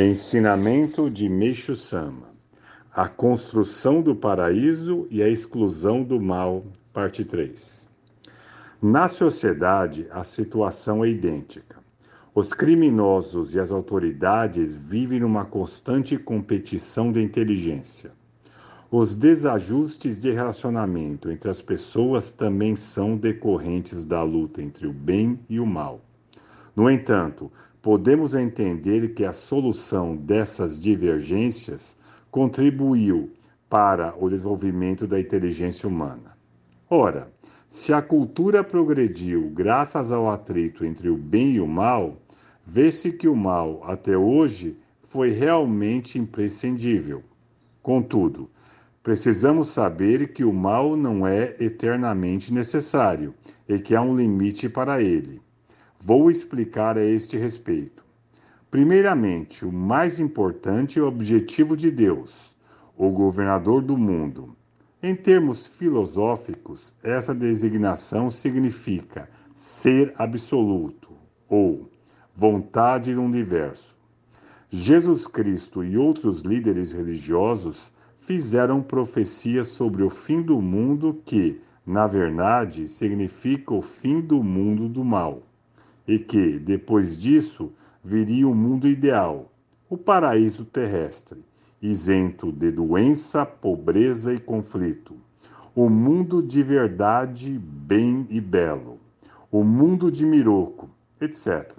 Ensinamento de Meixo Sama: A construção do paraíso e a exclusão do mal, parte 3. Na sociedade, a situação é idêntica. Os criminosos e as autoridades vivem numa constante competição de inteligência. Os desajustes de relacionamento entre as pessoas também são decorrentes da luta entre o bem e o mal. No entanto, podemos entender que a solução dessas divergências contribuiu para o desenvolvimento da inteligência humana. Ora, se a cultura progrediu graças ao atrito entre o bem e o mal, vê-se que o mal, até hoje, foi realmente imprescindível. Contudo, precisamos saber que o mal não é eternamente necessário e que há um limite para ele. Vou explicar a este respeito. Primeiramente, o mais importante é o objetivo de Deus, o governador do mundo. Em termos filosóficos, essa designação significa ser absoluto ou vontade do universo. Jesus Cristo e outros líderes religiosos fizeram profecias sobre o fim do mundo que, na verdade, significa o fim do mundo do mal e que, depois disso, viria o mundo ideal, o paraíso terrestre, isento de doença, pobreza e conflito. O mundo de verdade, bem e belo. O mundo de Miroco, etc.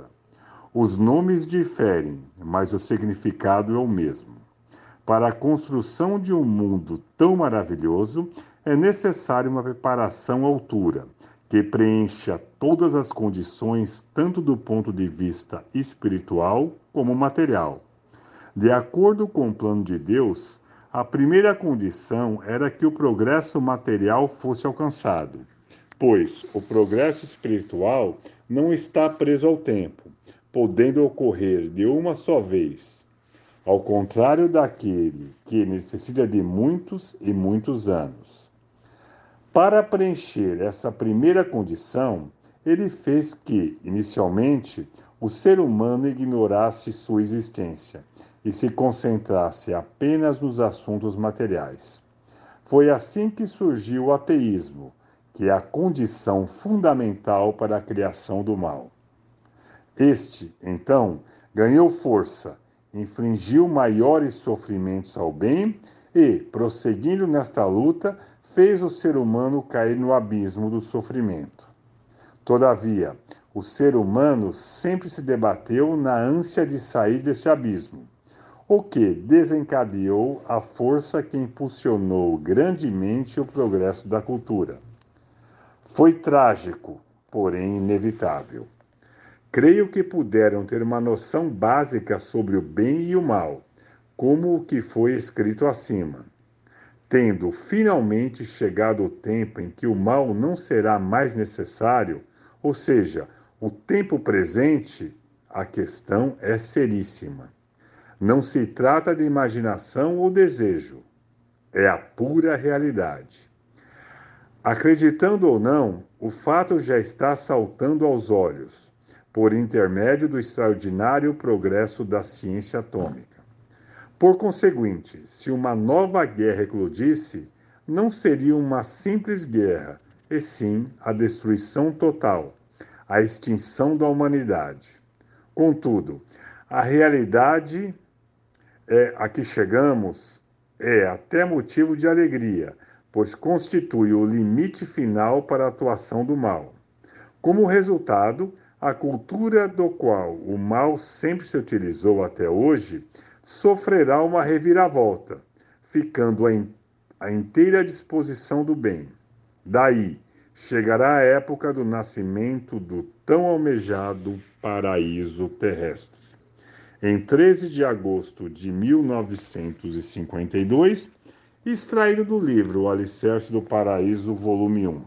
Os nomes diferem, mas o significado é o mesmo. Para a construção de um mundo tão maravilhoso, é necessária uma preparação à altura que preencha todas as condições, tanto do ponto de vista espiritual como material. De acordo com o plano de Deus, a primeira condição era que o progresso material fosse alcançado, pois o progresso espiritual não está preso ao tempo, podendo ocorrer de uma só vez, ao contrário daquele que necessita de muitos e muitos anos. Para preencher essa primeira condição, ele fez que, inicialmente, o ser humano ignorasse sua existência e se concentrasse apenas nos assuntos materiais. Foi assim que surgiu o ateísmo, que é a condição fundamental para a criação do mal. Este, então, ganhou força, infligiu maiores sofrimentos ao bem e, prosseguindo nesta luta, fez o ser humano cair no abismo do sofrimento. Todavia, o ser humano sempre se debateu na ânsia de sair deste abismo, o que desencadeou a força que impulsionou grandemente o progresso da cultura. Foi trágico, porém inevitável. Creio que puderam ter uma noção básica sobre o bem e o mal, como o que foi escrito acima Tendo finalmente chegado o tempo em que o mal não será mais necessário, ou seja, o tempo presente, a questão é seríssima. Não se trata de imaginação ou desejo, é a pura realidade. Acreditando ou não, o fato já está saltando aos olhos, por intermédio do extraordinário progresso da ciência atômica. Por conseguinte, se uma nova guerra eclodisse, não seria uma simples guerra, e sim a destruição total, a extinção da humanidade. Contudo, a realidade é a que chegamos é até motivo de alegria, pois constitui o limite final para a atuação do mal. Como resultado, a cultura do qual o mal sempre se utilizou até hoje sofrerá uma reviravolta, ficando à inteira disposição do bem. Daí chegará a época do nascimento do tão almejado paraíso terrestre. Em 13 de agosto de 1952, extraído do livro O Alicerce do Paraíso, volume 1.